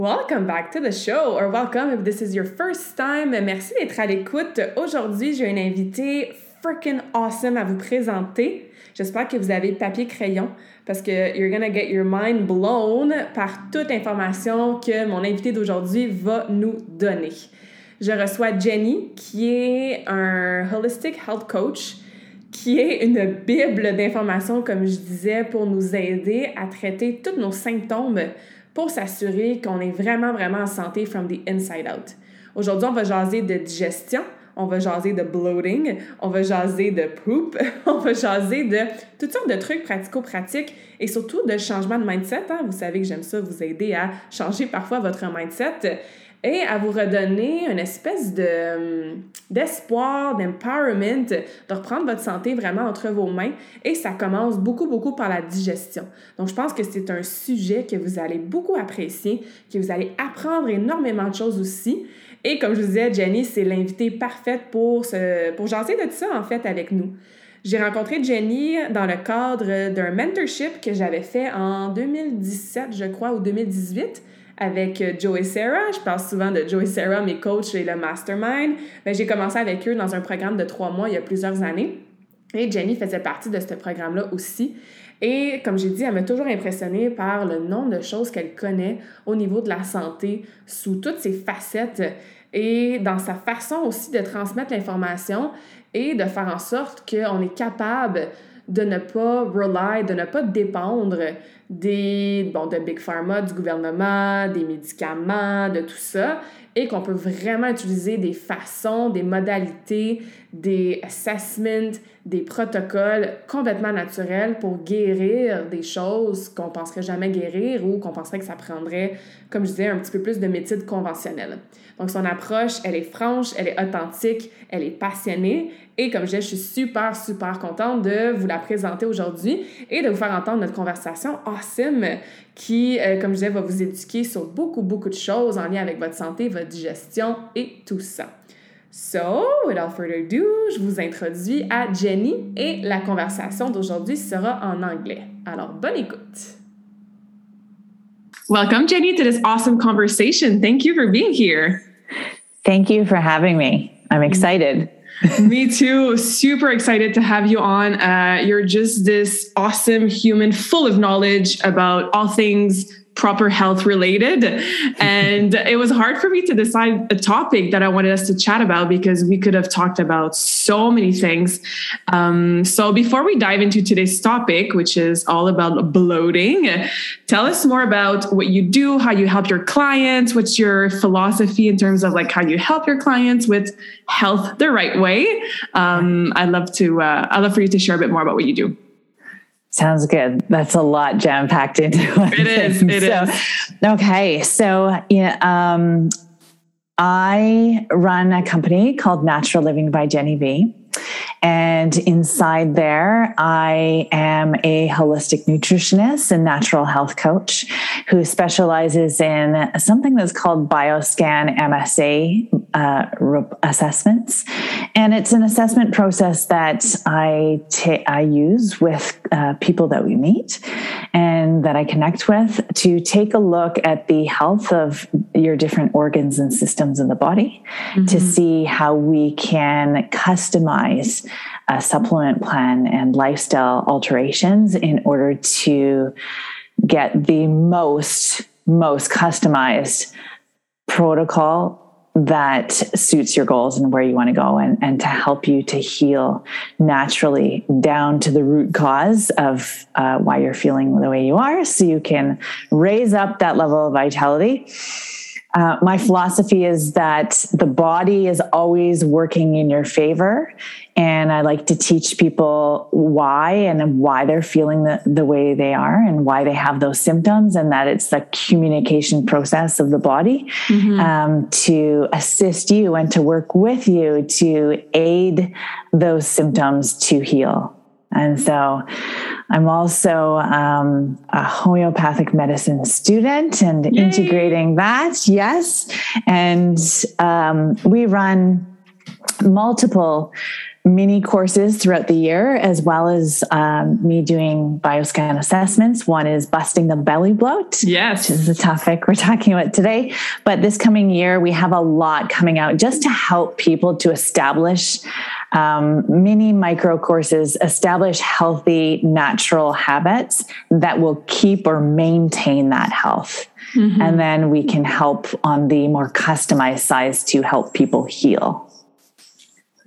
Welcome back to the show, or welcome if this is your first time. Merci d'être à l'écoute. Aujourd'hui, j'ai une invitée freaking awesome à vous présenter. J'espère que vous avez papier crayon parce que you're gonna get your mind blown par toute l'information que mon invité d'aujourd'hui va nous donner. Je reçois Jenny, qui est un holistic health coach, qui est une bible d'informations, comme je disais, pour nous aider à traiter tous nos symptômes pour s'assurer qu'on est vraiment, vraiment en santé from the inside out. Aujourd'hui, on va jaser de digestion, on va jaser de bloating, on va jaser de poop, on va jaser de toutes sortes de trucs pratico-pratiques et surtout de changement de mindset. Hein. Vous savez que j'aime ça vous aider à changer parfois votre mindset et à vous redonner une espèce de d'espoir, d'empowerment, de reprendre votre santé vraiment entre vos mains. Et ça commence beaucoup, beaucoup par la digestion. Donc, je pense que c'est un sujet que vous allez beaucoup apprécier, que vous allez apprendre énormément de choses aussi. Et comme je vous disais, Jenny, c'est l'invitée parfaite pour, pour jaser de tout ça, en fait, avec nous. J'ai rencontré Jenny dans le cadre d'un mentorship que j'avais fait en 2017, je crois, ou 2018 avec Joe et Sarah. Je parle souvent de Joe et Sarah, mes coachs et le mastermind. Ben, j'ai commencé avec eux dans un programme de trois mois il y a plusieurs années. Et Jenny faisait partie de ce programme-là aussi. Et comme j'ai dit, elle m'a toujours impressionnée par le nombre de choses qu'elle connaît au niveau de la santé sous toutes ses facettes et dans sa façon aussi de transmettre l'information et de faire en sorte qu'on est capable de ne pas de ne pas dépendre des, bon, de Big Pharma, du gouvernement, des médicaments, de tout ça, et qu'on peut vraiment utiliser des façons, des modalités, des assessments, des protocoles complètement naturels pour guérir des choses qu'on penserait jamais guérir ou qu'on penserait que ça prendrait, comme je disais, un petit peu plus de méthode conventionnelle. Donc, son approche, elle est franche, elle est authentique, elle est passionnée. Et comme je disais, je suis super, super contente de vous la présenter aujourd'hui et de vous faire entendre notre conversation awesome qui, euh, comme je disais, va vous éduquer sur beaucoup, beaucoup de choses en lien avec votre santé, votre digestion et tout ça. So, without further ado, je vous introduis à Jenny et la conversation d'aujourd'hui sera en anglais. Alors, bonne écoute. Welcome, Jenny, to this awesome conversation. Thank you for being here. Thank you for having me. I'm excited. Me too. Super excited to have you on. Uh, you're just this awesome human full of knowledge about all things proper health related. And it was hard for me to decide a topic that I wanted us to chat about because we could have talked about so many things. Um, so before we dive into today's topic, which is all about bloating, tell us more about what you do, how you help your clients, what's your philosophy in terms of like how you help your clients with health the right way. Um, I'd love to, uh, I'd love for you to share a bit more about what you do. Sounds good. That's a lot jam packed into it. It is. It so, is. Okay. So, yeah, um, I run a company called Natural Living by Jenny V. And inside there, I am a holistic nutritionist and natural health coach who specializes in something that's called BioScan MSA uh, assessments. And it's an assessment process that I, ta- I use with uh, people that we meet and that I connect with to take a look at the health of your different organs and systems in the body mm-hmm. to see how we can customize a supplement plan and lifestyle alterations in order to get the most most customized protocol that suits your goals and where you want to go and, and to help you to heal naturally down to the root cause of uh, why you're feeling the way you are so you can raise up that level of vitality uh, my philosophy is that the body is always working in your favor. And I like to teach people why and why they're feeling the, the way they are and why they have those symptoms, and that it's the communication process of the body mm-hmm. um, to assist you and to work with you to aid those symptoms to heal. And so I'm also um, a homeopathic medicine student and Yay. integrating that. Yes. And um, we run multiple mini courses throughout the year, as well as um, me doing bioscan assessments. One is busting the belly bloat. Yes. Which is the topic we're talking about today. But this coming year, we have a lot coming out just to help people to establish um, mini micro courses establish healthy, natural habits that will keep or maintain that health. Mm-hmm. And then we can help on the more customized size to help people heal.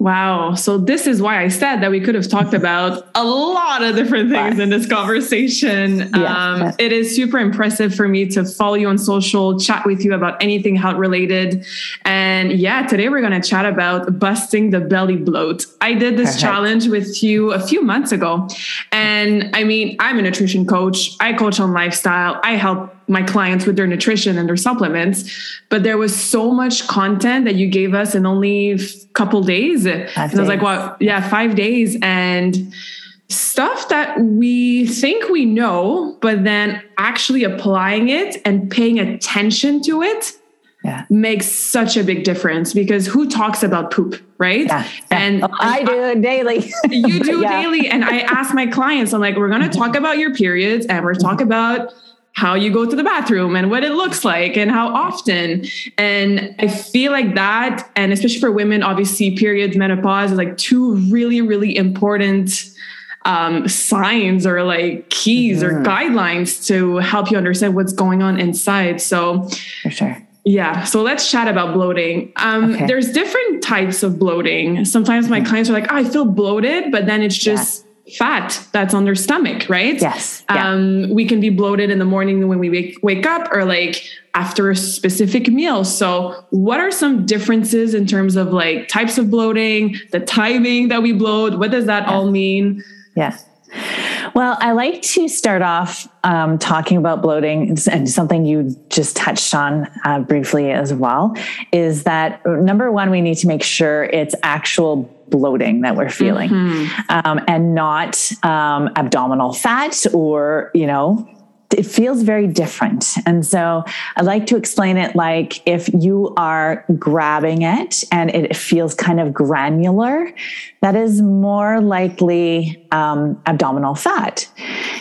Wow. So this is why I said that we could have talked about a lot of different things in this conversation. Yeah. Um, it is super impressive for me to follow you on social, chat with you about anything health related. And yeah, today we're going to chat about busting the belly bloat. I did this Perfect. challenge with you a few months ago. And I mean, I'm a nutrition coach. I coach on lifestyle. I help my clients with their nutrition and their supplements but there was so much content that you gave us in only a couple days five and days. i was like well yeah five days and stuff that we think we know but then actually applying it and paying attention to it yeah. makes such a big difference because who talks about poop, right? Yeah. And oh, I do it daily. you do yeah. daily. And I ask my clients, I'm like, we're going to talk about your periods and we're talk mm-hmm. about how you go to the bathroom and what it looks like and how often. And I feel like that, and especially for women, obviously, periods, menopause is like two really, really important um, signs or like keys or guidelines to help you understand what's going on inside. So, for sure. Yeah. So let's chat about bloating. Um, okay. There's different types of bloating. Sometimes my mm-hmm. clients are like, oh, I feel bloated, but then it's just. Yeah fat that's on their stomach, right? Yes. Yeah. Um, we can be bloated in the morning when we wake, wake up or like after a specific meal. So, what are some differences in terms of like types of bloating, the timing that we bloat? What does that yeah. all mean? Yes. Well, I like to start off um, talking about bloating, and something you just touched on uh, briefly as well is that number one, we need to make sure it's actual bloating that we're feeling mm-hmm. um, and not um, abdominal fat or, you know, it feels very different. And so I like to explain it like if you are grabbing it and it feels kind of granular, that is more likely um, abdominal fat.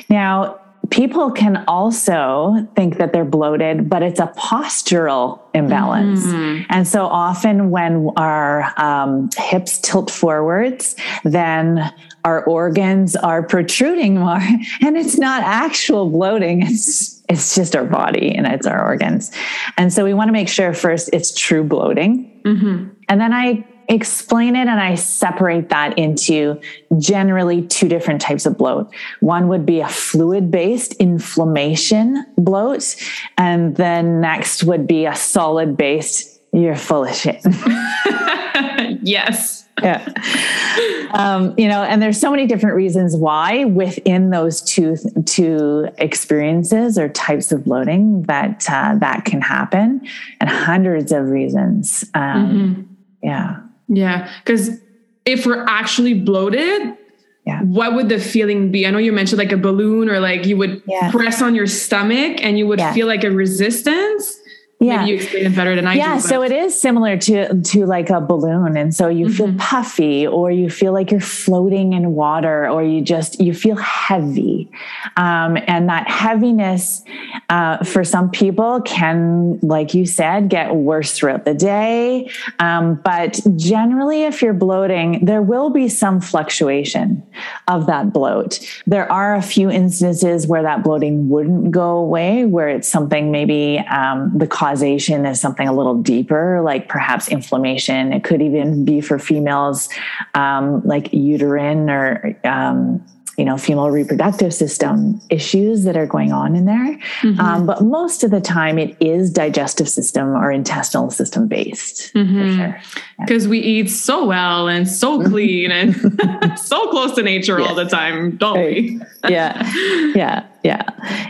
Now, people can also think that they're bloated, but it's a postural imbalance. Mm-hmm. And so often when our um, hips tilt forwards, then our organs are protruding more and it's not actual bloating. It's, it's just our body and it's our organs. And so we want to make sure first it's true bloating. Mm-hmm. And then I explain it and I separate that into generally two different types of bloat. One would be a fluid based inflammation bloat, and then next would be a solid based, you're full of shit. yes. Yeah. Um, you know, and there's so many different reasons why within those two two experiences or types of bloating that uh, that can happen, and hundreds of reasons. Um, mm-hmm. Yeah. Yeah. Because if we're actually bloated, yeah. what would the feeling be? I know you mentioned like a balloon or like you would yeah. press on your stomach and you would yeah. feel like a resistance yeah. Maybe you explain it better than I yeah, do. so it is similar to to like a balloon. And so you mm-hmm. feel puffy or you feel like you're floating in water or you just you feel heavy. Um, and that heaviness uh, for some people can, like you said, get worse throughout the day. Um, but generally, if you're bloating, there will be some fluctuation of that bloat. There are a few instances where that bloating wouldn't go away, where it's something maybe um, the causation is something a little deeper, like perhaps inflammation. It could even be for females, um, like uterine or um, you know female reproductive system issues that are going on in there. Mm-hmm. um, but most of the time it is digestive system or intestinal system based mm-hmm. sure. Because yeah. we eat so well and so mm-hmm. clean and so close to nature all the time don't we? Yeah. Yeah. Yeah.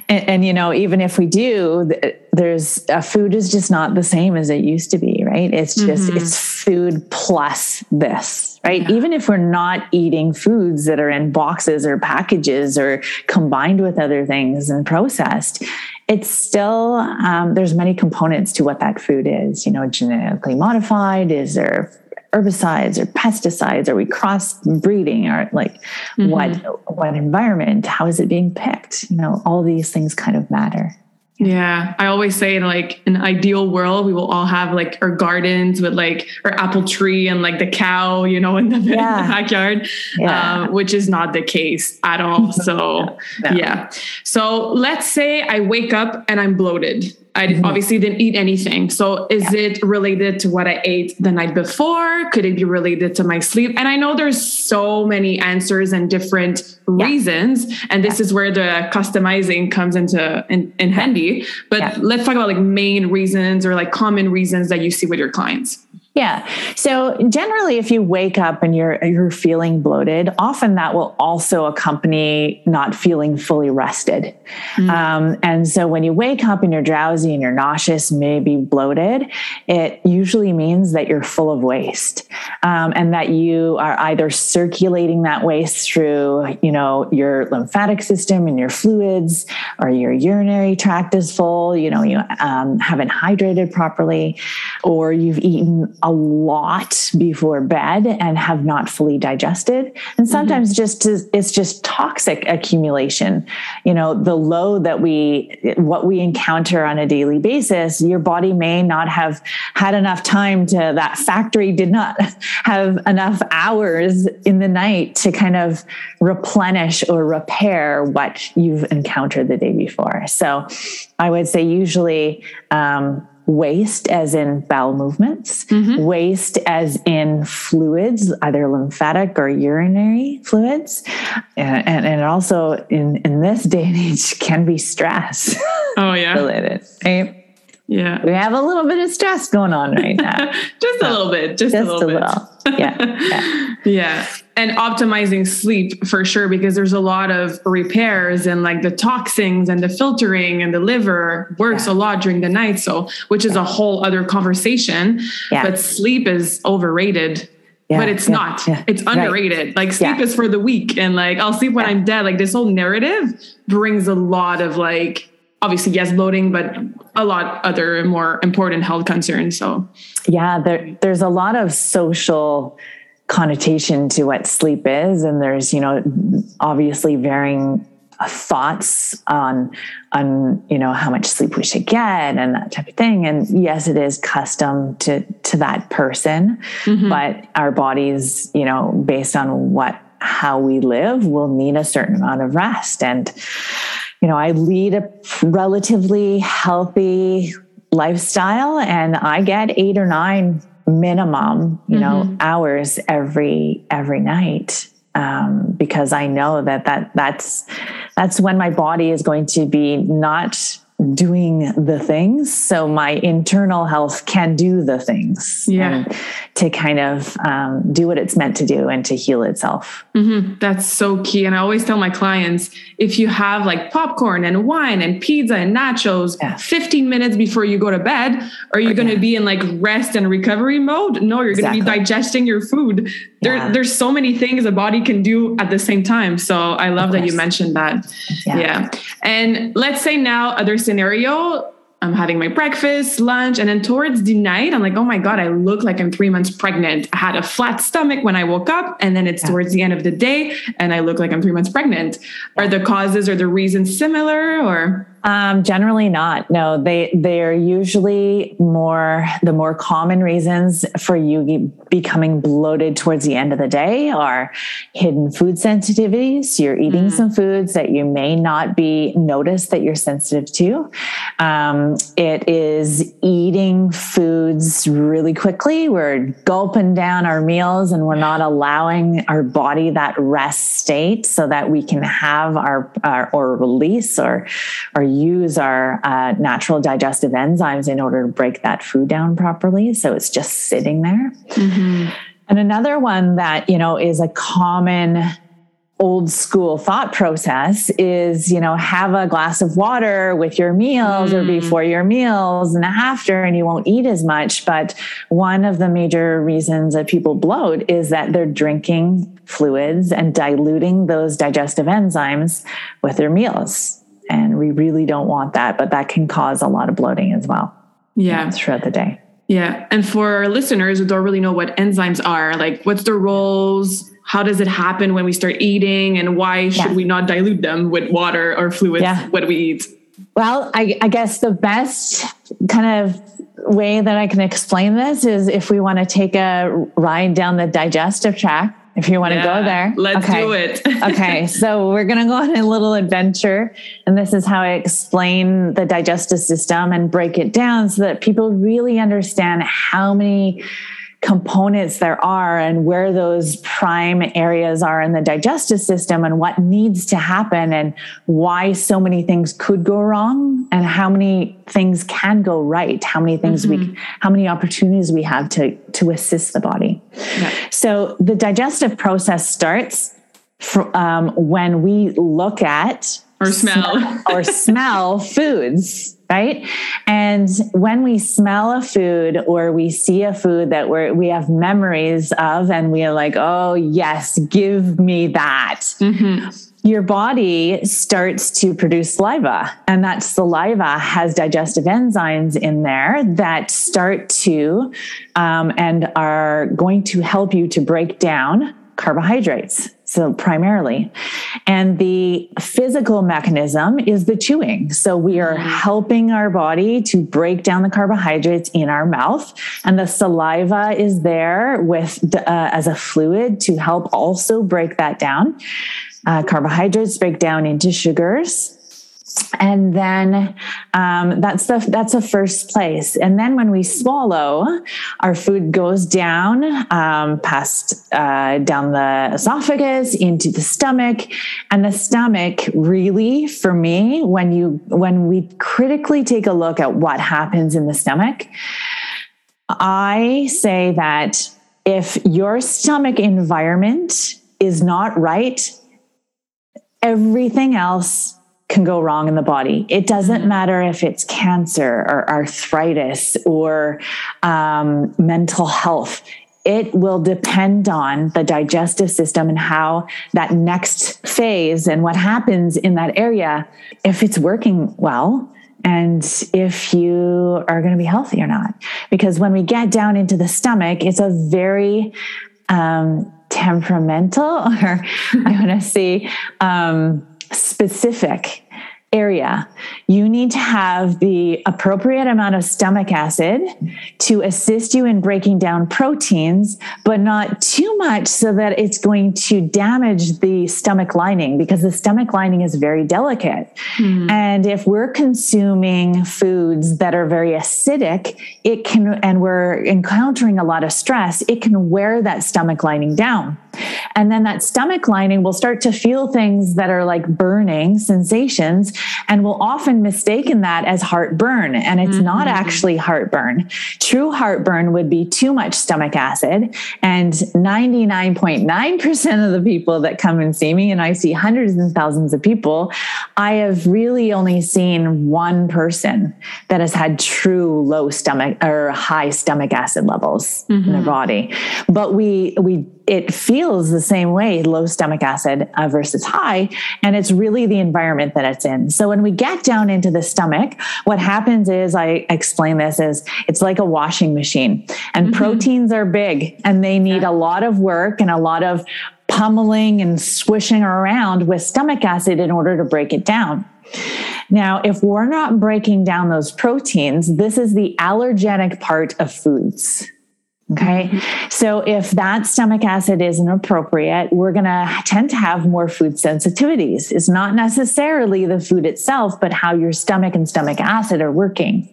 And, and, you know even if we do there's a food is just not the same as it used to be right it's just mm-hmm. it's food plus this right yeah. even if we're not eating foods that are in boxes or packages or combined with other things and processed it's still um, there's many components to what that food is you know genetically modified is there herbicides or pesticides? Are we cross breeding? Or like mm-hmm. what what environment? How is it being picked? You know, all these things kind of matter. Yeah, I always say in like an ideal world, we will all have like our gardens with like our apple tree and like the cow, you know, in the, yeah. in the backyard, yeah. uh, which is not the case at all. So, no. yeah. So let's say I wake up and I'm bloated. I mm-hmm. obviously didn't eat anything. So is yeah. it related to what I ate the night before? Could it be related to my sleep? And I know there's so many answers and different yeah. reasons. And this yeah. is where the customizing comes into in, in handy. But let's talk about like main reasons or like common reasons that you see with your clients. Yeah. So generally, if you wake up and you're you're feeling bloated, often that will also accompany not feeling fully rested. Mm-hmm. Um, and so when you wake up and you're drowsy and you're nauseous, maybe bloated, it usually means that you're full of waste um, and that you are either circulating that waste through, you know, your lymphatic system and your fluids, or your urinary tract is full. You know, you um, haven't hydrated properly, or you've eaten a lot before bed and have not fully digested. And mm-hmm. sometimes mm-hmm. just to, it's just toxic accumulation. You know, the load that we, what we encounter on a daily basis, your body may not have had enough time to, that factory did not have enough hours in the night to kind of replenish or repair what you've encountered the day before. So I would say usually, um, waste as in bowel movements, mm-hmm. waste as in fluids, either lymphatic or urinary fluids. And, and, and also in, in this day and age can be stress. Oh yeah. related. Right? Yeah. We have a little bit of stress going on right now. just so, a little bit. Just, just a little, a little. Yeah. yeah. yeah. And optimizing sleep for sure, because there's a lot of repairs and like the toxins and the filtering and the liver works yeah. a lot during the night. So, which is a whole other conversation. Yeah. But sleep is overrated. Yeah, but it's yeah, not. Yeah, it's underrated. Right. Like sleep is for the weak and like I'll sleep when I'm dead. Like this whole narrative brings a lot of like obviously yes bloating but a lot other more important health concerns so. Yeah there, there's a lot of social connotation to what sleep is and there's you know obviously varying thoughts on on you know how much sleep we should get and that type of thing. And yes it is custom to to that person mm-hmm. but our bodies you know based on what how we live will need a certain amount of rest. And you know, I lead a relatively healthy lifestyle and I get eight or nine minimum, you know, mm-hmm. hours every every night. Um, because I know that that that's that's when my body is going to be not doing the things. So my internal health can do the things yeah. to kind of um, do what it's meant to do and to heal itself. Mm-hmm. that's so key. And i always tell my clients if you have like popcorn and wine and pizza and nachos yeah. 15 minutes before you go to bed are you going to be in like rest and recovery mode? No you're exactly. going to be digesting your food there, yeah. there's so many things a body can do at the same time so i love that you mentioned that yeah. yeah and let's say now other scenario I'm having my breakfast, lunch, and then towards the night, I'm like, oh my God, I look like I'm three months pregnant. I had a flat stomach when I woke up, and then it's yeah. towards the end of the day, and I look like I'm three months pregnant. Are the causes or the reasons similar or? Um, generally not. No, they they're usually more the more common reasons for you becoming bloated towards the end of the day are hidden food sensitivities. You're eating mm. some foods that you may not be noticed that you're sensitive to. Um, it is eating foods really quickly. We're gulping down our meals and we're not allowing our body that rest state so that we can have our, our or release or or use our uh, natural digestive enzymes in order to break that food down properly. So it's just sitting there. Mm-hmm. And another one that, you know, is a common old school thought process is you know have a glass of water with your meals mm. or before your meals and after and you won't eat as much but one of the major reasons that people bloat is that they're drinking fluids and diluting those digestive enzymes with their meals and we really don't want that, but that can cause a lot of bloating as well. Yeah. Throughout the day. Yeah. And for our listeners who don't really know what enzymes are, like what's their roles? How does it happen when we start eating? And why should yeah. we not dilute them with water or fluids yeah. when we eat? Well, I, I guess the best kind of way that I can explain this is if we want to take a ride down the digestive tract if you want yeah, to go there. Let's okay. do it. okay. So we're going to go on a little adventure. And this is how I explain the digestive system and break it down so that people really understand how many components there are and where those prime areas are in the digestive system and what needs to happen and why so many things could go wrong and how many things can go right how many things mm-hmm. we how many opportunities we have to to assist the body yeah. so the digestive process starts for, um, when we look at or smell or smell foods right? And when we smell a food or we see a food that we're, we have memories of and we are like oh yes give me that mm-hmm. your body starts to produce saliva. And that saliva has digestive enzymes in there that start to um, and are going to help you to break down carbohydrates so primarily. And the physical mechanism is the chewing. So we are mm-hmm. helping our body to break down the carbohydrates in our mouth. And the saliva is there with uh, as a fluid to help also break that down. Uh, carbohydrates break down into sugars and then um, that's the that's the first place. And then when we swallow our food goes down um, past uh, down the esophagus into the stomach. And the stomach really for me when you when we critically take a look at what happens in the stomach i say that if your stomach environment is not right everything else can go wrong in the body. It doesn't mm-hmm. matter if it's cancer or arthritis or um, mental health. It will depend on the digestive system and how that next phase and what happens in that area, if it's working well and if you are going to be healthy or not. Because when we get down into the stomach, it's a very um, temperamental, or I want to say, um, specific area, you need to have the appropriate amount of stomach acid to assist you in breaking down proteins, but not too much so that it's going to damage the stomach lining because the stomach lining is very delicate. Mm. And if we're consuming foods that are very acidic, it can, and we're encountering a lot of stress, it can wear that stomach lining down. And then that stomach lining will start to feel things that are like burning sensations and we'll often mistaken that as heartburn. And it's mm-hmm. not actually heartburn. True heartburn would be too much stomach acid. And 99.9% of the people that come and see me, and I see hundreds and thousands of people, I have really only seen one person that has had true low stomach or high stomach acid levels mm-hmm. in their body. But we, we, it feels the same way, low stomach acid uh, versus high. And it's really the environment that it's in. So when we get down into the stomach, what happens is I explain this is it's like a washing machine and mm-hmm. proteins are big and they need yeah. a lot of work and a lot of pummeling and swishing around with stomach acid in order to break it down. Now, if we're not breaking down those proteins, this is the allergenic part of foods. Okay. Mm-hmm. So if that stomach acid isn't appropriate, we're going to tend to have more food sensitivities. It's not necessarily the food itself, but how your stomach and stomach acid are working.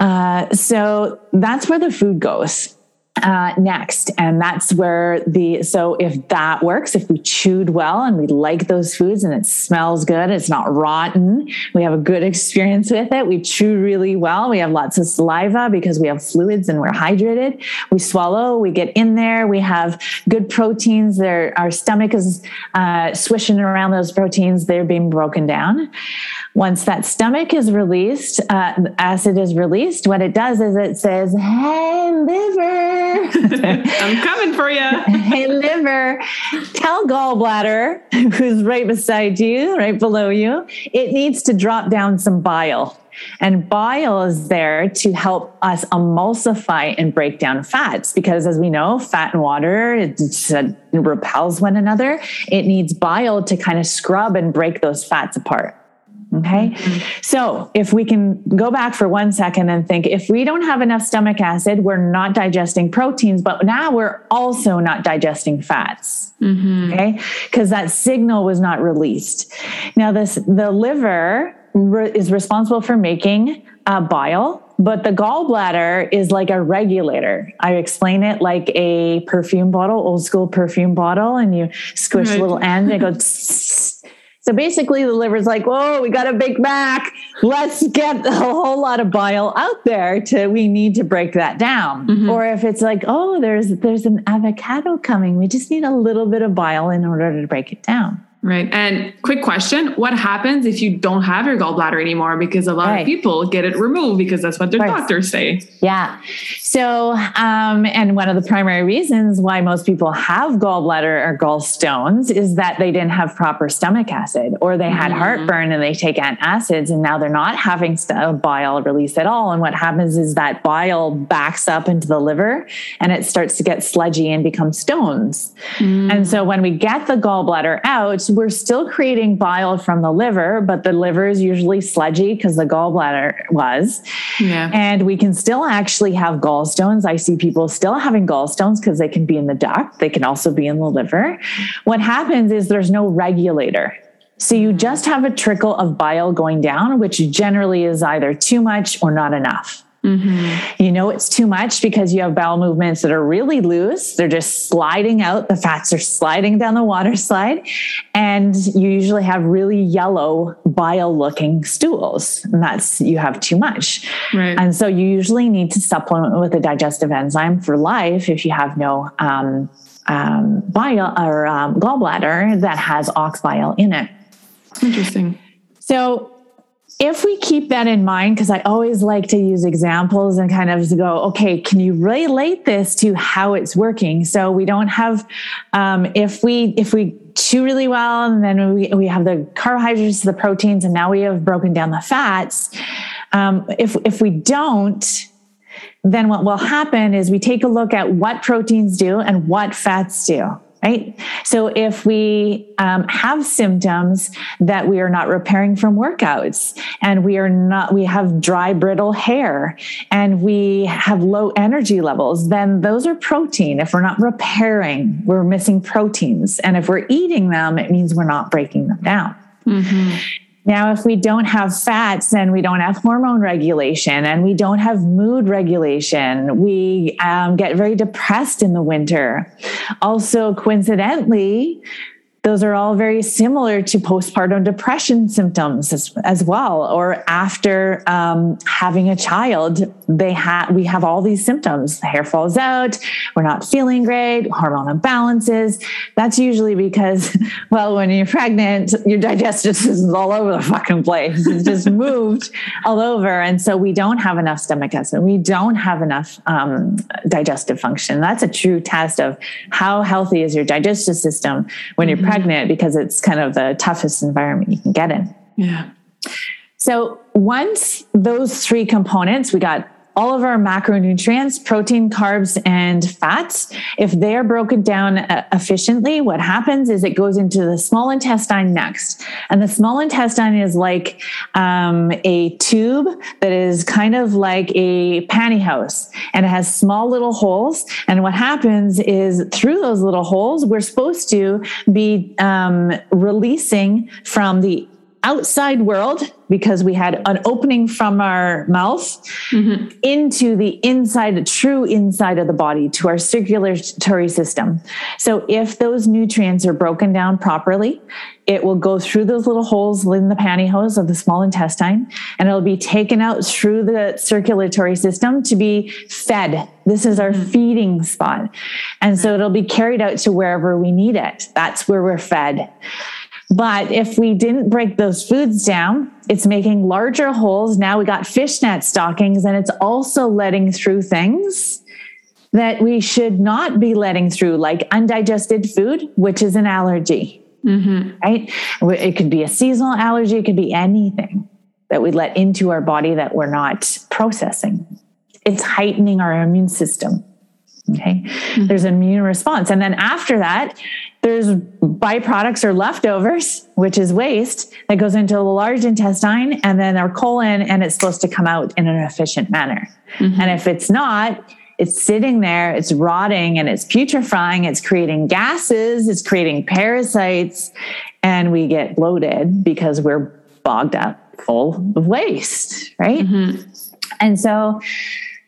Uh, so that's where the food goes uh, next. And that's where the, so if that works, if we chewed well and we like those foods and it smells good, it's not rotten, we have a good experience with it, we chew really well, we have lots of saliva because we have fluids and we're hydrated, we swallow, we get in there, we have good proteins, there, our stomach is uh, swishing around those proteins, they're being broken down. Once that stomach is released, uh, acid is released, what it does is it says, hey, liver, I'm coming for you. hey, liver, tell gallbladder, who's right beside you, right below you, it needs to drop down some bile. And bile is there to help us emulsify and break down fats because, as we know, fat and water it, it uh, repels one another. It needs bile to kind of scrub and break those fats apart. Okay. Mm-hmm. So if we can go back for one second and think if we don't have enough stomach acid, we're not digesting proteins, but now we're also not digesting fats. Mm-hmm. Okay. Because that signal was not released. Now, this, the liver re- is responsible for making uh, bile, but the gallbladder is like a regulator. I explain it like a perfume bottle, old school perfume bottle, and you squish right. a little end and it goes. So basically, the liver's like, whoa, we got a Big Mac. Let's get a whole lot of bile out there to we need to break that down. Mm-hmm. Or if it's like, oh, there's there's an avocado coming, we just need a little bit of bile in order to break it down. Right. And quick question What happens if you don't have your gallbladder anymore? Because a lot right. of people get it removed because that's what their doctors say. Yeah. So, um, and one of the primary reasons why most people have gallbladder or gallstones is that they didn't have proper stomach acid or they had mm-hmm. heartburn and they take antacids and now they're not having st- bile release at all. And what happens is that bile backs up into the liver and it starts to get sludgy and become stones. Mm. And so when we get the gallbladder out, we're still creating bile from the liver, but the liver is usually sludgy because the gallbladder was. Yeah. And we can still actually have gallstones. I see people still having gallstones because they can be in the duct, they can also be in the liver. What happens is there's no regulator. So you just have a trickle of bile going down, which generally is either too much or not enough. Mm-hmm. You know, it's too much because you have bowel movements that are really loose. They're just sliding out. The fats are sliding down the water slide. And you usually have really yellow bile looking stools. And that's, you have too much. Right. And so you usually need to supplement with a digestive enzyme for life if you have no, um, um, bile or um, gallbladder that has ox bile in it. Interesting. So if we keep that in mind, because I always like to use examples and kind of go, okay, can you relate this to how it's working? So we don't have, um, if we if we chew really well, and then we we have the carbohydrates, the proteins, and now we have broken down the fats. Um, if if we don't, then what will happen is we take a look at what proteins do and what fats do right? So if we um, have symptoms that we are not repairing from workouts and we are not, we have dry, brittle hair and we have low energy levels, then those are protein. If we're not repairing, we're missing proteins. And if we're eating them, it means we're not breaking them down. Mm-hmm. Now, if we don't have fats and we don't have hormone regulation and we don't have mood regulation, we um, get very depressed in the winter. Also, coincidentally, those are all very similar to postpartum depression symptoms as, as well or after um, having a child they have we have all these symptoms. The hair falls out. We're not feeling great. Hormone imbalances. That's usually because well when you're pregnant your digestive system's all over the fucking place. It's just moved all over. And so we don't have enough stomach acid. We don't have enough um, digestive function. That's a true test of how healthy is your digestive system when you're mm-hmm. pregnant pregnant because it's kind of the toughest environment you can get in. Yeah. So once those three components, we got all of our macronutrients, protein, carbs, and fats, if they're broken down uh, efficiently, what happens is it goes into the small intestine next. And the small intestine is like um, a tube that is kind of like a pantyhose and it has small little holes. And what happens is through those little holes, we're supposed to be um, releasing from the outside world because we had an opening from our mouth mm-hmm. into the inside, the true inside of the body to our circulatory system. So if those nutrients are broken down properly, it will go through those little holes in the pantyhose of the small intestine and it'll be taken out through the circulatory system to be fed. This is our mm-hmm. feeding spot. And so it'll be carried out to wherever we need it. That's where we're fed. But if we didn't break those foods down, it's making larger holes. Now we got fishnet stockings and it's also letting through things that we should not be letting through, like undigested food, which is an allergy. Mm-hmm. Right? It could be a seasonal allergy, it could be anything that we let into our body that we're not processing. It's heightening our immune system. Okay. Mm-hmm. There's an immune response. And then after that, there's byproducts or leftovers, which is waste that goes into the large intestine and then our colon, and it's supposed to come out in an efficient manner. Mm-hmm. And if it's not, it's sitting there, it's rotting and it's putrefying, it's creating gases, it's creating parasites, and we get bloated because we're bogged up full of waste, right? Mm-hmm. And so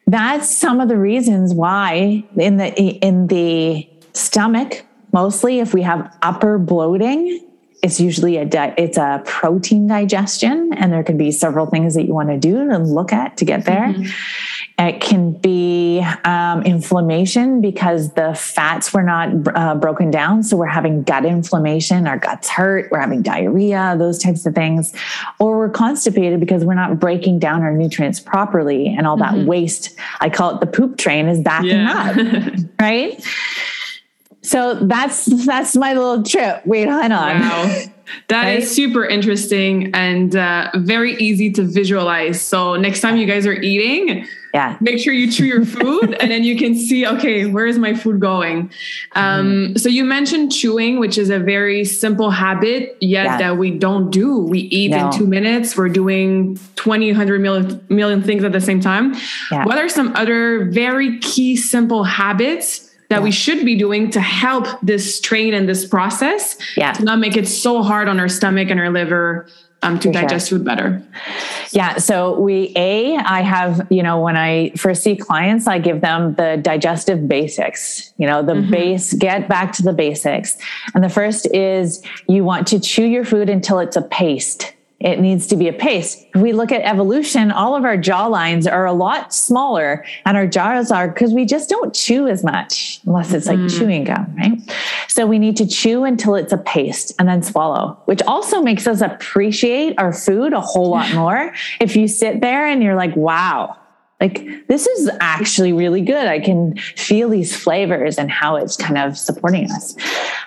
that's some of the reasons why in the in the stomach mostly if we have upper bloating it's usually a di- it's a protein digestion and there can be several things that you want to do and look at to get there mm-hmm. it can be um, inflammation because the fats were not uh, broken down so we're having gut inflammation our guts hurt we're having diarrhea those types of things or we're constipated because we're not breaking down our nutrients properly and all mm-hmm. that waste i call it the poop train is backing yeah. up right so that's that's my little trip. Wait, hold on. Wow. That right? is super interesting and uh, very easy to visualize. So next time you guys are eating, yeah, make sure you chew your food and then you can see, okay, where is my food going? Um, mm-hmm. So you mentioned chewing, which is a very simple habit, yet yeah. that we don't do. We eat no. in two minutes. We're doing 20, 100 million, million things at the same time. Yeah. What are some other very key, simple habits that we should be doing to help this train and this process yeah. to not make it so hard on our stomach and our liver um, to For digest sure. food better. Yeah. So we, A, I have, you know, when I first see clients, I give them the digestive basics, you know, the mm-hmm. base, get back to the basics. And the first is you want to chew your food until it's a paste it needs to be a paste. If we look at evolution, all of our jaw lines are a lot smaller and our jaws are because we just don't chew as much unless it's like mm. chewing gum, right? So we need to chew until it's a paste and then swallow, which also makes us appreciate our food a whole lot more. if you sit there and you're like, wow, like this is actually really good. I can feel these flavors and how it's kind of supporting us.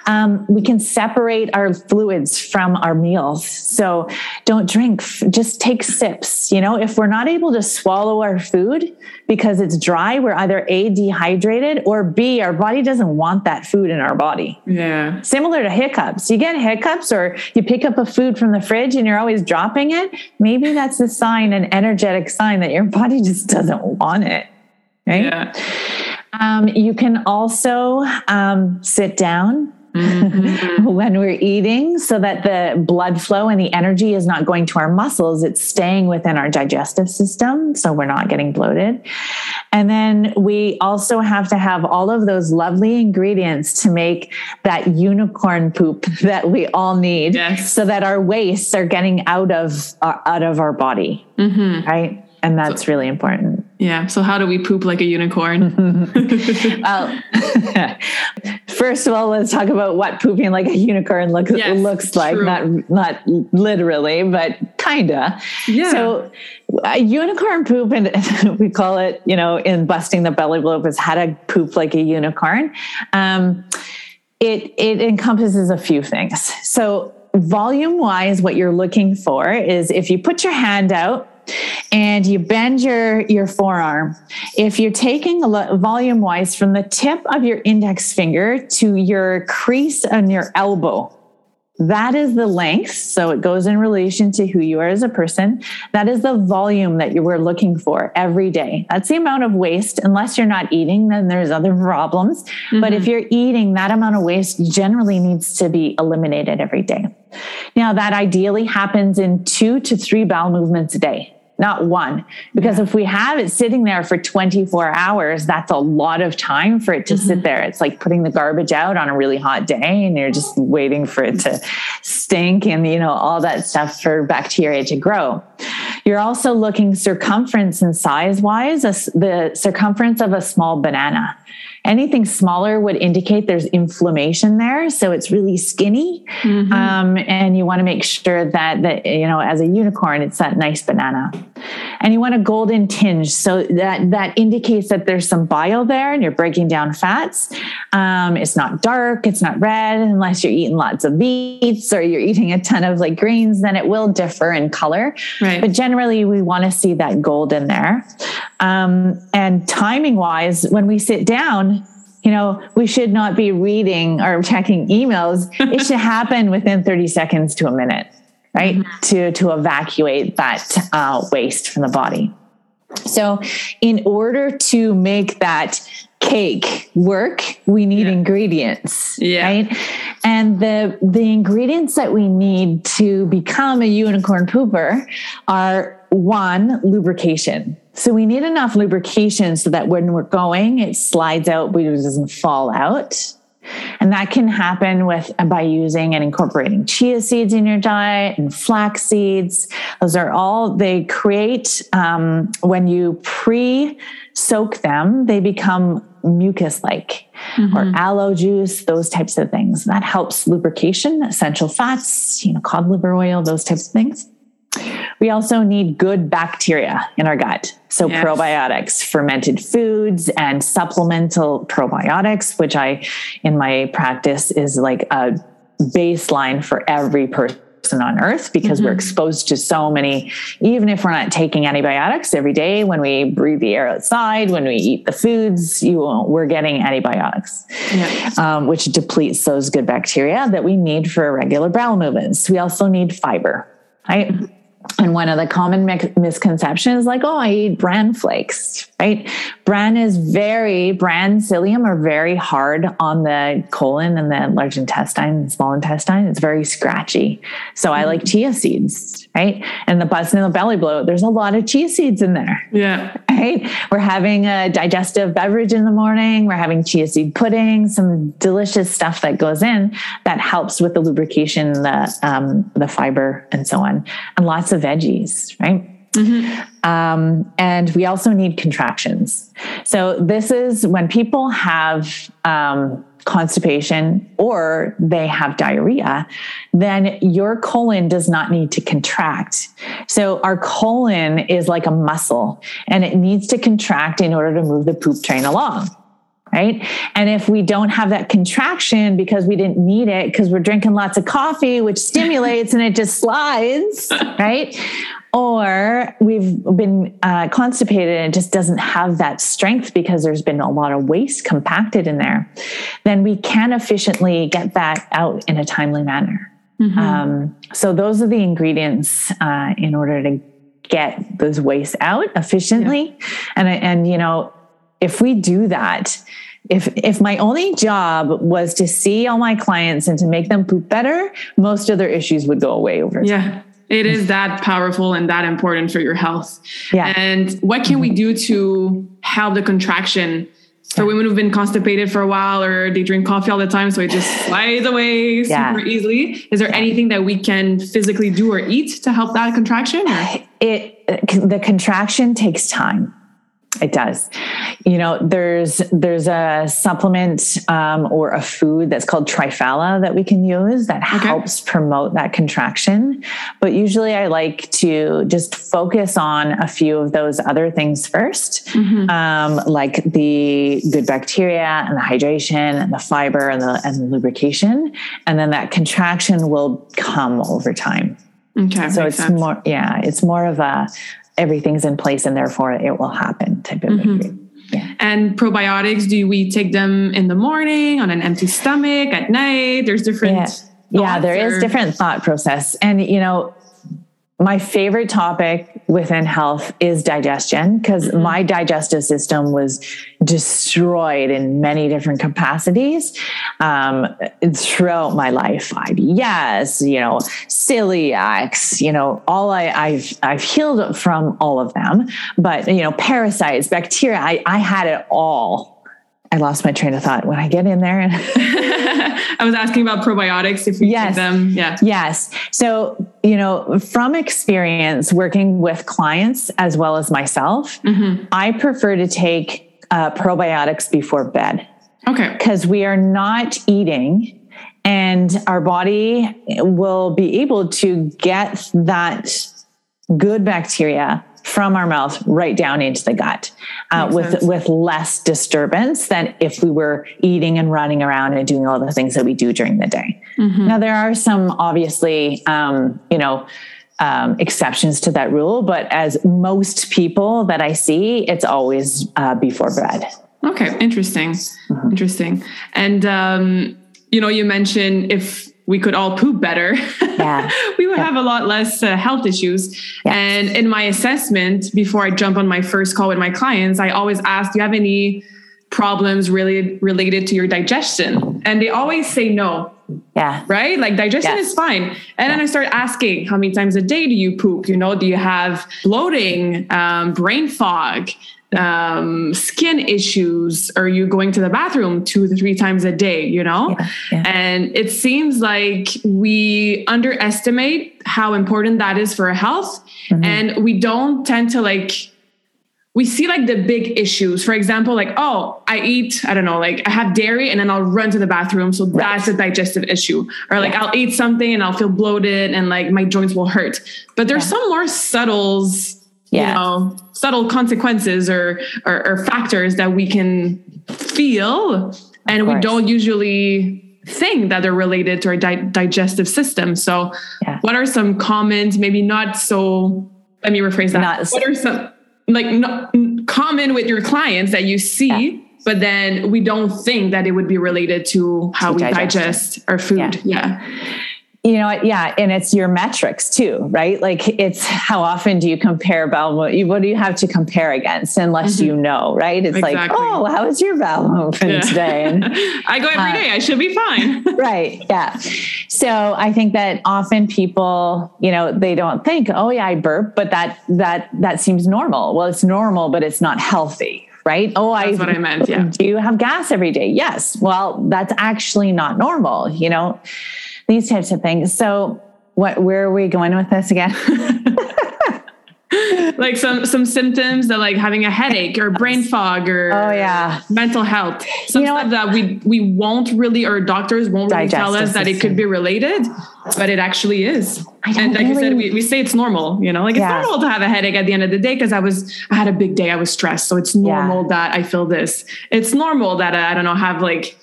Um, we can separate our fluids from our meals. So don't drink just take sips you know? If we're not able to swallow our food because it's dry we're either a dehydrated or b our body doesn't want that food in our body. Yeah. Similar to hiccups. You get hiccups or you pick up a food from the fridge and you're always dropping it. Maybe that's a sign an energetic sign that your body just doesn't doesn't want it. Right. Yeah. Um, you can also um, sit down mm-hmm. when we're eating so that the blood flow and the energy is not going to our muscles. It's staying within our digestive system. So we're not getting bloated. And then we also have to have all of those lovely ingredients to make that unicorn poop that we all need yes. so that our wastes are getting out of, uh, out of our body. Mm-hmm. Right and that's so, really important. Yeah. So how do we poop like a unicorn? well, first of all, let's talk about what pooping like a unicorn looks yes, looks like. True. Not not literally, but kinda. Yeah. So a unicorn poop, and we call it, you know, in busting the belly bloat is how to poop like a unicorn. Um, it it encompasses a few things. So volume wise, what you're looking for is if you put your hand out and you bend your your forearm if you're taking a volume wise from the tip of your index finger to your crease on your elbow that is the length. So it goes in relation to who you are as a person. That is the volume that you were looking for every day. That's the amount of waste. Unless you're not eating, then there's other problems. Mm-hmm. But if you're eating, that amount of waste generally needs to be eliminated every day. Now, that ideally happens in two to three bowel movements a day not one. Because yeah. if we have it sitting there for 24 hours, that's a lot of time for it to mm-hmm. sit there. It's like putting the garbage out on a really hot day and you're just waiting for it to stink and, you know, all that stuff for bacteria to grow. You're also looking circumference and size wise, the circumference of a small banana. Anything smaller would indicate there's inflammation there. So it's really skinny. Mm-hmm. Um, and you want to make sure that, that, you know, as a unicorn, it's that nice banana. And you want a golden tinge. So that, that indicates that there's some bile there and you're breaking down fats. Um, it's not dark, it's not red, unless you're eating lots of beets or you're eating a ton of like greens, then it will differ in color. Right. But generally, we want to see that gold in there. Um, and timing wise, when we sit down, you know, we should not be reading or checking emails. it should happen within 30 seconds to a minute, right? Mm-hmm. To, to evacuate that uh, waste from the body. So, in order to make that cake work, we need yeah. ingredients, yeah. right? And the the ingredients that we need to become a unicorn pooper are one lubrication so we need enough lubrication so that when we're going, it slides out, but it doesn't fall out. And that can happen with by using and incorporating chia seeds in your diet and flax seeds. Those are all they create um, when you pre soak them, they become mucus like mm-hmm. or aloe juice, those types of things. That helps lubrication, essential fats, you know, cod liver oil, those types of things. We also need good bacteria in our gut. So, yes. probiotics, fermented foods, and supplemental probiotics, which I, in my practice, is like a baseline for every person on earth because mm-hmm. we're exposed to so many even if we're not taking antibiotics every day when we breathe the air outside when we eat the foods you we're getting antibiotics yeah. um, which depletes those good bacteria that we need for regular bowel movements we also need fiber right mm-hmm and one of the common misconceptions like oh i eat bran flakes right? Bran is very bran psyllium are very hard on the colon and the large intestine and small intestine. It's very scratchy. So i like chia seeds right? And the butts and the belly bloat there's a lot of chia seeds in there yeah. right? We're having a digestive beverage in the morning. We're having chia seed pudding some delicious stuff that goes in that helps with the lubrication the um, the fiber and so on. And lots of veggies, right? Mm-hmm. Um, and we also need contractions. So, this is when people have um, constipation or they have diarrhea, then your colon does not need to contract. So, our colon is like a muscle and it needs to contract in order to move the poop train along right? And if we don't have that contraction because we didn't need it because we're drinking lots of coffee, which stimulates and it just slides, right? Or we've been uh, constipated and it just doesn't have that strength because there's been a lot of waste compacted in there, then we can efficiently get that out in a timely manner. Mm-hmm. Um, so those are the ingredients uh, in order to get those waste out efficiently. Yeah. And and you know if we do that, if if my only job was to see all my clients and to make them poop better, most of their issues would go away over time. Yeah. It is that powerful and that important for your health. Yeah. And what can we do to help the contraction for women who've been constipated for a while or they drink coffee all the time, so it just slides away yeah. super easily. Is there anything that we can physically do or eat to help that contraction? Or? It the contraction takes time. It does. You know, there's there's a supplement um, or a food that's called Triphala that we can use that okay. helps promote that contraction. But usually, I like to just focus on a few of those other things 1st mm-hmm. um, like the good bacteria and the hydration and the fiber and the and the lubrication, and then that contraction will come over time. Okay. So it's sense. more, yeah, it's more of a everything's in place and therefore it will happen type of mm-hmm. Yeah. And probiotics, do we take them in the morning on an empty stomach at night? There's different. Yeah, yeah there or... is different thought process. And, you know, my favorite topic within health is digestion because mm-hmm. my digestive system was destroyed in many different capacities um, throughout my life. IBS, you know, celiacs, you know, all I, have I've healed from all of them, but you know, parasites, bacteria, I, I had it all I lost my train of thought when I get in there. And I was asking about probiotics if you yes. them. Yeah. Yes. So, you know, from experience working with clients as well as myself, mm-hmm. I prefer to take uh, probiotics before bed. Okay. Because we are not eating and our body will be able to get that good bacteria from our mouth right down into the gut uh, with sense. with less disturbance than if we were eating and running around and doing all the things that we do during the day. Mm-hmm. Now there are some obviously um, you know um, exceptions to that rule, but as most people that I see, it's always uh, before bed. Okay, interesting, mm-hmm. interesting. And um, you know, you mentioned if we could all poop better, yeah. we would yeah. have a lot less uh, health issues. And in my assessment, before I jump on my first call with my clients, I always ask, do you have any problems really related to your digestion? And they always say no. Yeah. Right? Like digestion is fine. And yeah. then I start asking, how many times a day do you poop? You know, do you have bloating, um, brain fog? um, skin issues are you going to the bathroom two to three times a day you know yeah, yeah. and it seems like we underestimate how important that is for our health mm-hmm. and we don't tend to like we see like the big issues. For example like oh i eat i don't know like i have dairy and then i'll run to the bathroom. So right. that's a digestive issue. Or like yeah. i'll eat something and i'll feel bloated and like my joints will hurt. But there's some more subtles yeah. you know subtle consequences or, or, or factors that we can feel and we don't usually think that they're related to our di- digestive system. So yeah. what are some common maybe not so let me rephrase that. Not what are some like not, common with your clients that you see yeah. but then we don't think that it would be related to how to we digest, digest our food yeah. yeah you know yeah and it's your metrics too right like it's how often do you compare bowel what do you have to compare against unless mm-hmm. you know right it's exactly. like oh how was your bowel movement yeah. today and i go every uh, day. i should be fine right yeah so i think that often people you know they don't think oh yeah i burp but that that that seems normal well it's normal but it's not healthy right? Oh, that's I, what I meant. Yeah. Do you have gas every day? Yes. Well, that's actually not normal. You know, these types of things. So, what where are we going with this again? like some some symptoms that like having a headache or brain fog or oh yeah mental health some you know stuff what? that we we won't really or doctors won't really tell us that it could be related but it actually is and like really... you said we, we say it's normal you know like it's normal to have a headache at the end of the day because i was i had a big day i was stressed so it's normal yeah. that i feel this it's normal that i, I don't know have like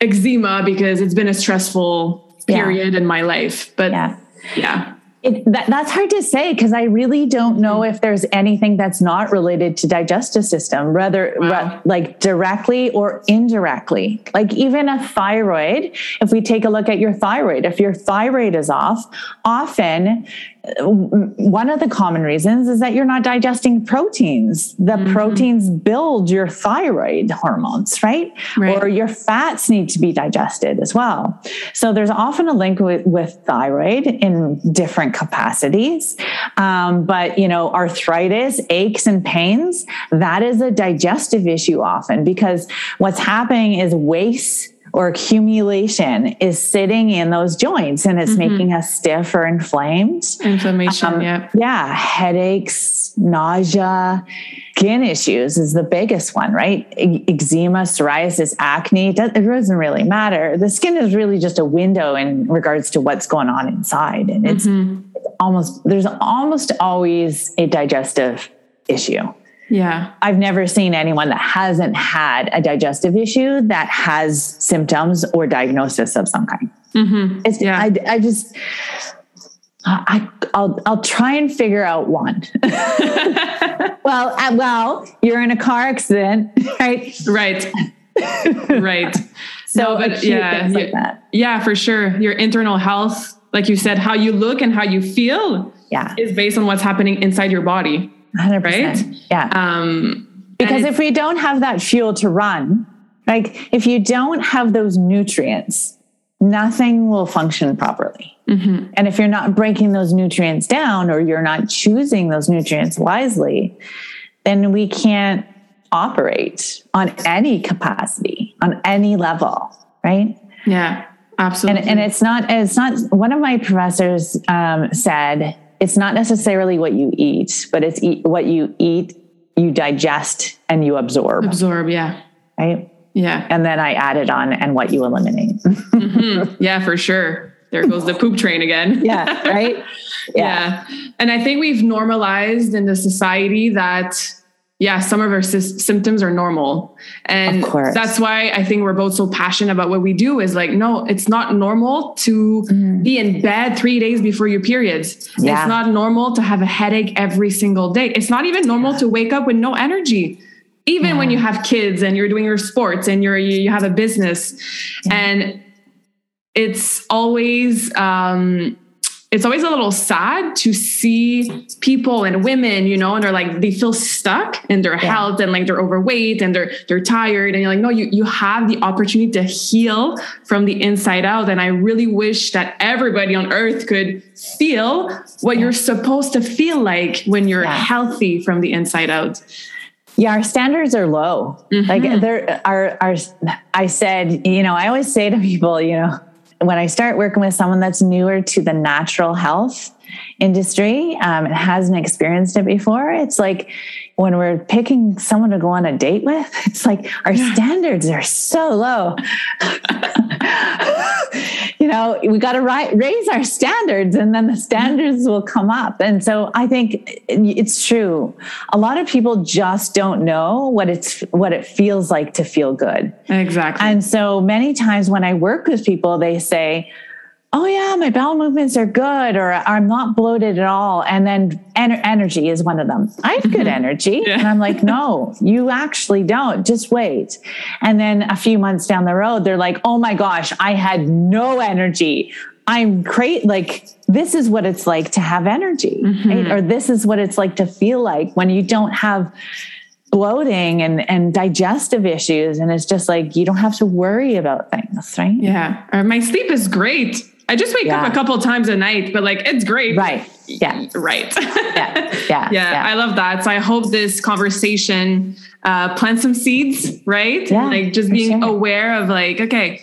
eczema because it's been a stressful period yeah. in my life. But yeah. yeah. It, that, that's hard to say because I really don't know if there's anything that's not related to digestive system, rather wow. like directly or indirectly. Like even a thyroid, if we take a look at your thyroid, if your thyroid is off, often one of the common reasons is that you're not digesting proteins. The mm-hmm. proteins build your thyroid hormones, right? right? Or your fats need to be digested as well. So there's often a link with, with thyroid in different capacities. Um, but, you know, arthritis, aches, and pains, that is a digestive issue often because what's happening is waste or accumulation is sitting in those joints and it's mm-hmm. making us stiff or inflamed. Inflammation, um, yeah. Yeah, headaches, nausea, skin issues is the biggest one, right? Eczema, psoriasis, acne, it doesn't really matter. The skin is really just a window in regards to what's going on inside. And it's, mm-hmm. it's almost, there's almost always a digestive issue. Yeah. I've never seen anyone that hasn't had a digestive issue that has symptoms or diagnosis of some kind. Mm-hmm. It's, yeah. I, I just, I, I'll I'll try and figure out one. well, uh, well, you're in a car accident, right? Right. right. So, no, but yeah, like yeah, for sure. Your internal health, like you said, how you look and how you feel, yeah, is based on what's happening inside your body. 100%. Right? Yeah. Um, because if we don't have that fuel to run, like if you don't have those nutrients, nothing will function properly. Mm-hmm. And if you're not breaking those nutrients down or you're not choosing those nutrients wisely, then we can't operate on any capacity, on any level, right? Yeah, absolutely. And, and it's not, it's not, one of my professors um, said, it's not necessarily what you eat, but it's eat, what you eat, you digest, and you absorb. Absorb, yeah. Right? Yeah. And then I added on and what you eliminate. mm-hmm. Yeah, for sure. There goes the poop train again. yeah, right? Yeah. yeah. And I think we've normalized in the society that yeah, some of our sy- symptoms are normal. And that's why I think we're both so passionate about what we do is like, no, it's not normal to mm. be in bed three days before your periods. Yeah. It's not normal to have a headache every single day. It's not even normal to wake up with no energy. Even yeah. when you have kids and you're doing your sports and you're you, have a business. Yeah. And it's always um it's always a little sad to see people and women, you know, and they're like they feel stuck in their yeah. health and like they're overweight and they're they're tired and you're like no you you have the opportunity to heal from the inside out and I really wish that everybody on earth could feel what yeah. you're supposed to feel like when you're yeah. healthy from the inside out. Yeah, our standards are low. Mm-hmm. Like there are our I said, you know, I always say to people, you know, when I start working with someone that's newer to the natural health industry um, and hasn't experienced it before, it's like when we're picking someone to go on a date with, it's like our standards are so low. you know, we got to ri- raise our standards and then the mm-hmm. standards will come up. And so I think it's true. A lot of people just don't know what it's what it feels like to feel good. Exactly. And so many times when I work with people they say, oh yeah my bowel movements are good or i'm not bloated at all. And then en- energy is one of them. I have good mm-hmm. energy. Yeah. and i'm like no you actually don't. Just wait. And then a few months down the road they're like oh my gosh i had no energy. I'm great. Like this is what it's like to have energy mm-hmm. right? or this is what it's like to feel like when you don't have bloating and, and digestive issues. And it's just like you don't have to worry about things right? Yeah. Or my sleep is great I just wake yeah. up a couple times a night, but like it's great. Right. Yeah. Right. yeah. Yeah. yeah. yeah. I love that. So I hope this conversation uh, plants some seeds, right? Yeah, like just being sure. aware of like, okay,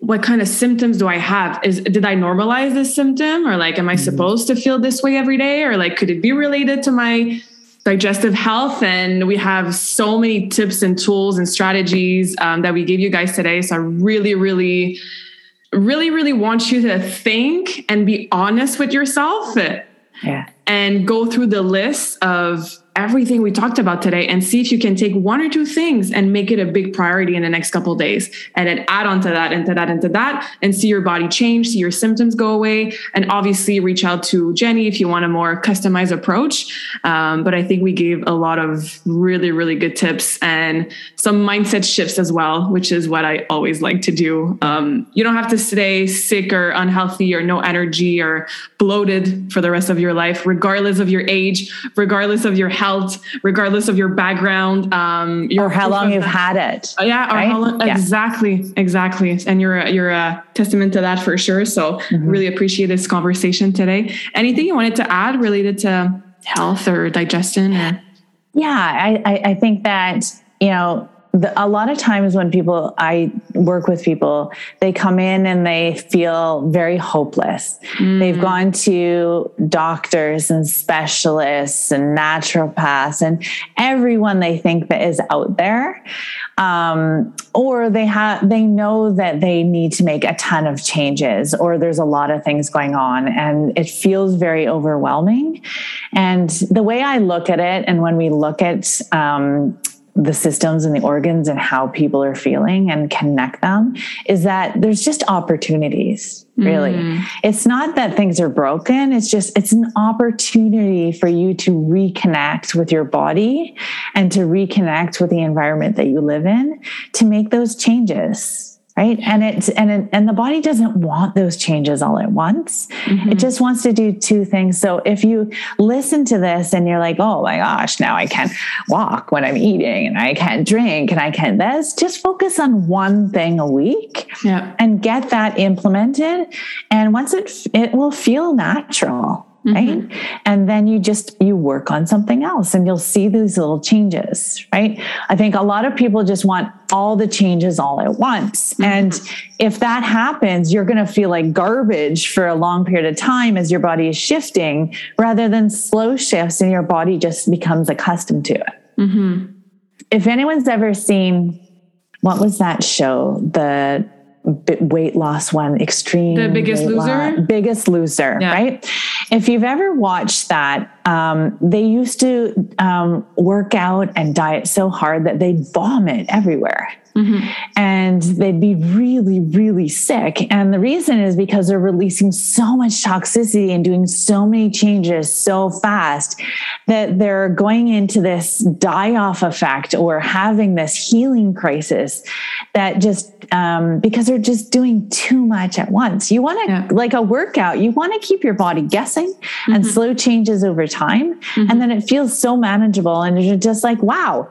what kind of symptoms do I have? Is did I normalize this symptom or like am I mm-hmm. supposed to feel this way every day? Or like could it be related to my digestive health and we have so many tips and tools and strategies um, that we gave you guys today so i really really really, really want you to think and be honest with yourself. Yeah. And go through the list of everything we talked about today and see if you can take one or two things and make it a big priority in the next couple days. And then add on to that and to that and to that and see your body change see your symptoms go away. And obviously reach out to jenny if you want a more customized approach. Um, but i think we gave a lot of really really good tips and some mindset shifts as well which is what i always like to do. Um, you don't have to stay sick or unhealthy or no energy or bloated for the rest of your life regardless of your age regardless of your health regardless of your background, um, or how long you've had it. Uh, yeah, right? long, yeah, exactly, exactly. And you're a, you're a testament to that for sure. So mm-hmm. really appreciate this conversation today. Anything you wanted to add related to health or digestion? Or? Yeah, I, I, I think that you know the, a lot of times when people I work with people, they come in and they feel very hopeless. Mm. They've gone to doctors and specialists and naturopaths and everyone they think that is out there. Um, or they have they know that they need to make a ton of changes or there's a lot of things going on and it feels very overwhelming and the way i look at it and when we look at um, the systems and the organs and how people are feeling and connect them is that there's just opportunities really mm. it's not that things are broken it's just it's an opportunity for you to reconnect with your body and to reconnect with the environment that you live in to make those changes right? And it's and and the body doesn't want those changes all at once. Mm-hmm. it just wants to do two things. So if you listen to this and you're like oh my gosh now i can't walk when i'm eating and i can't drink and i can't this just focus on one thing a week yeah. and get that implemented. And once it it will feel natural right mm-hmm. and then you just you work on something else and you'll see these little changes right i think a lot of people just want all the changes all at once mm-hmm. and if that happens you're going to feel like garbage for a long period of time as your body is shifting rather than slow shifts and your body just becomes accustomed to it mm-hmm. if anyone's ever seen what was that show the weight loss one, extreme. The biggest loser? Loss, biggest loser, yeah. right? If you've ever watched that, um, they used to um, work out and diet so hard that they'd vomit everywhere. Mm-hmm. And they'd be really, really sick. And the reason is because they're releasing so much toxicity and doing so many changes so fast that they're going into this die off effect or having this healing crisis that just um, because they're just doing too much at once. You want to, yeah. like a workout, you want to keep your body guessing mm-hmm. and slow changes over time. Mm-hmm. And then it feels so manageable. And you're just like, wow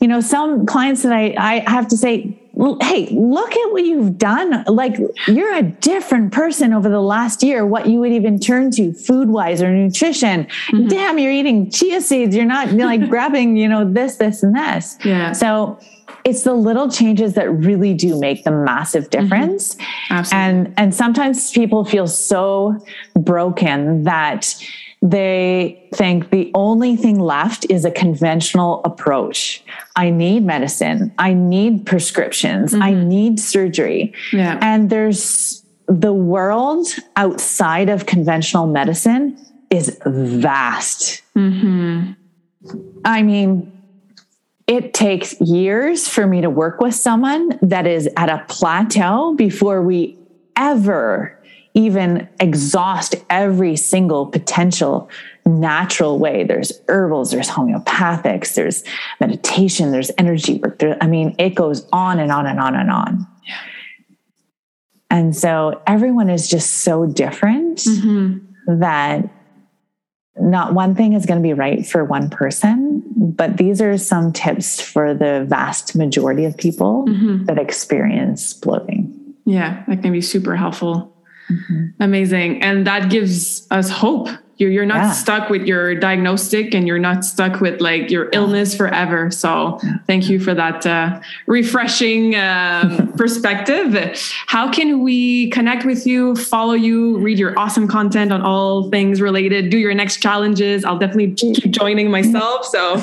you know, some clients that I, I have to say, hey, look at what you've done. Like you're a different person over the last year, what you would even turn to food wise or nutrition. Mm-hmm. Damn, you're eating chia seeds. You're not you're like grabbing, you know, this, this, and this. Yeah. So it's the little changes that really do make the massive mm-hmm. difference. Mm-hmm. And and sometimes people feel so broken that they think the only thing left is a conventional approach. I need medicine. I need prescriptions. Mm-hmm. I need surgery. Yeah. And there's the world outside of conventional medicine is vast. Mm-hmm. I mean, it takes years for me to work with someone that is at a plateau before we ever even exhaust every single potential natural way. There's herbals, there's homeopathics, there's meditation, there's energy work. There, I mean, it goes on and on and on and on. Yeah. And so everyone is just so different mm-hmm. that not one thing is going to be right for one person, but these are some tips for the vast majority of people mm-hmm. that experience bloating. Yeah, that can be super helpful. Mm-hmm. Amazing. And that gives us hope. You're, you're not yeah. stuck with your diagnostic and you're not stuck with like your illness forever. So thank you for that uh, refreshing um, perspective. How can we connect with you, follow you, read your awesome content on all things related, do your next challenges? I'll definitely keep joining myself. So,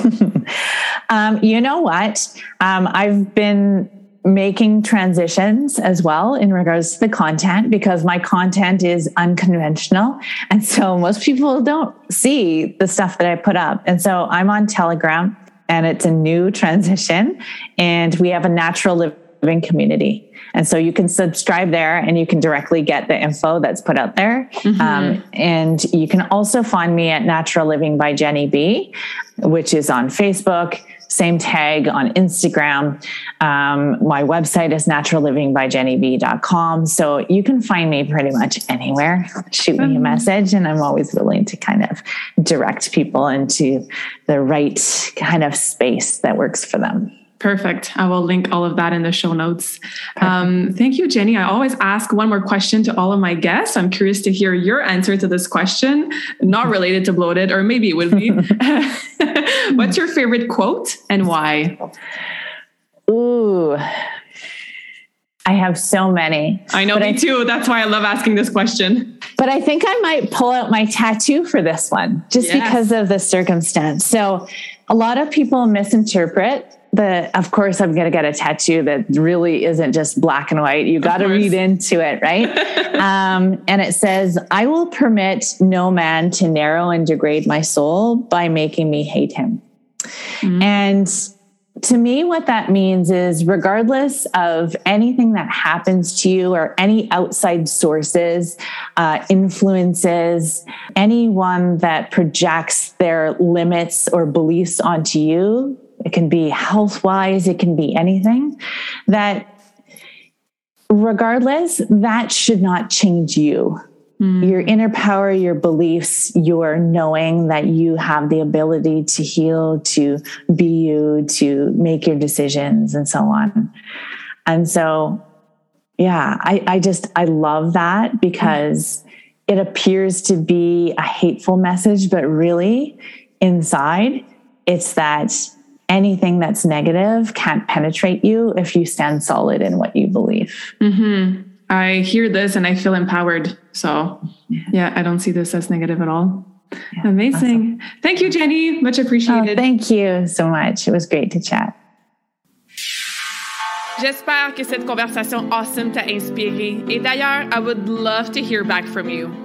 um, you know what? Um, I've been making transitions as well in regards to the content because my content is unconventional. And so most people don't see the stuff that I put up. And so I'm on Telegram and it's a new transition and we have a natural living community. And so you can subscribe there and you can directly get the info that's put out there. Mm-hmm. Um, and you can also find me at Natural Living by Jenny B, which is on Facebook same tag on Instagram. Um, my website is naturallivingbyjennyb.com. So you can find me pretty much anywhere. Shoot me a mm-hmm. message, and I'm always willing to kind of direct people into the right kind of space that works for them. Perfect. I will link all of that in the show notes. Um, thank you, Jenny. I always ask one more question to all of my guests. I'm curious to hear your answer to this question, not related to bloated, or maybe it would be. What's your favorite quote and why? Ooh, I have so many. I know, me I, too. That's why I love asking this question. But I think I might pull out my tattoo for this one just yes. because of the circumstance. So, a lot of people misinterpret the of course i'm going to get a tattoo that really isn't just black and white. You got to read into it right? Um, and it says i will permit no man to narrow and degrade my soul by making me hate him. Mm-hmm. and to me, what that means is regardless of anything that happens to you or any outside sources, uh, influences, anyone that projects their limits or beliefs onto you, it can be health wise, it can be anything, that regardless, that should not change you. Mm. Your inner power, your beliefs, your knowing that you have the ability to heal, to be you, to make your decisions, and so on. And so, yeah, I, I just, I love that because it appears to be a hateful message, but really inside, it's that anything that's negative can't penetrate you if you stand solid in what you believe. Mm-hmm. I hear this and I feel empowered. So, yeah, I don't see this as negative at all. Yeah, Amazing. Awesome. Thank you, Jenny. Much appreciated. Oh, thank you so much. It was great to chat. J'espère que cette conversation awesome t'a inspiré. Et d'ailleurs, I would love to hear back from you.